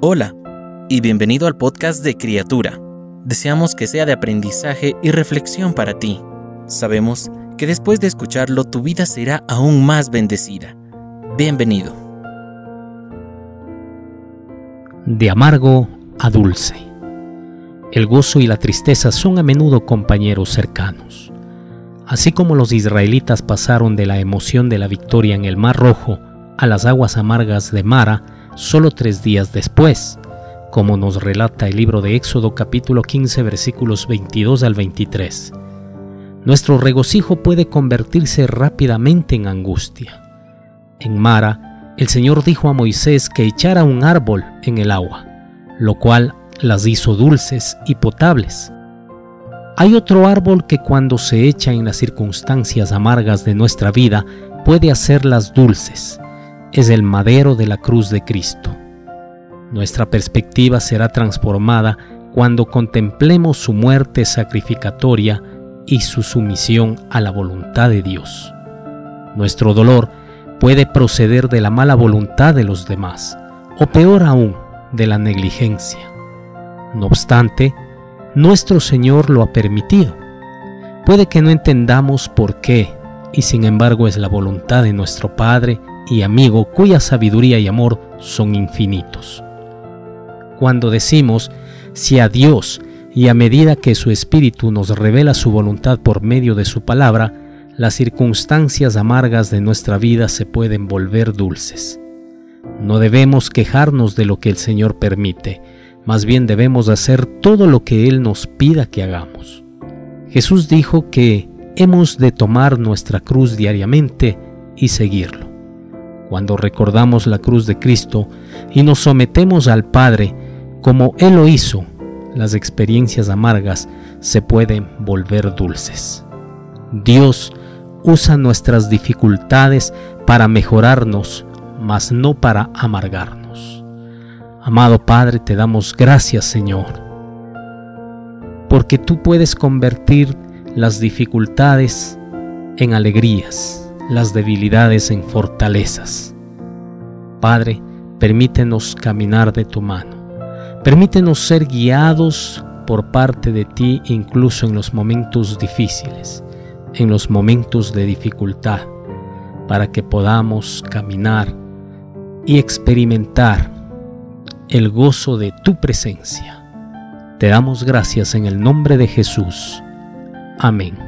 Hola y bienvenido al podcast de Criatura. Deseamos que sea de aprendizaje y reflexión para ti. Sabemos que después de escucharlo tu vida será aún más bendecida. Bienvenido. De amargo a dulce. El gozo y la tristeza son a menudo compañeros cercanos. Así como los israelitas pasaron de la emoción de la victoria en el Mar Rojo a las aguas amargas de Mara solo tres días después, como nos relata el libro de Éxodo capítulo 15 versículos 22 al 23. Nuestro regocijo puede convertirse rápidamente en angustia. En Mara, el Señor dijo a Moisés que echara un árbol en el agua, lo cual las hizo dulces y potables. Hay otro árbol que cuando se echa en las circunstancias amargas de nuestra vida puede hacerlas dulces. Es el madero de la cruz de Cristo. Nuestra perspectiva será transformada cuando contemplemos su muerte sacrificatoria y su sumisión a la voluntad de Dios. Nuestro dolor puede proceder de la mala voluntad de los demás, o peor aún, de la negligencia. No obstante, nuestro Señor lo ha permitido. Puede que no entendamos por qué, y sin embargo es la voluntad de nuestro Padre y amigo cuya sabiduría y amor son infinitos. Cuando decimos, si a Dios y a medida que su Espíritu nos revela su voluntad por medio de su palabra, las circunstancias amargas de nuestra vida se pueden volver dulces. No debemos quejarnos de lo que el Señor permite, más bien debemos hacer todo lo que Él nos pida que hagamos. Jesús dijo que hemos de tomar nuestra cruz diariamente y seguirlo. Cuando recordamos la cruz de Cristo y nos sometemos al Padre, como Él lo hizo, las experiencias amargas se pueden volver dulces. Dios usa nuestras dificultades para mejorarnos, mas no para amargarnos. Amado Padre, te damos gracias, Señor, porque tú puedes convertir las dificultades en alegrías, las debilidades en fortalezas. Padre, permítenos caminar de tu mano. Permítenos ser guiados por parte de ti incluso en los momentos difíciles, en los momentos de dificultad, para que podamos caminar y experimentar el gozo de tu presencia. Te damos gracias en el nombre de Jesús. Amén.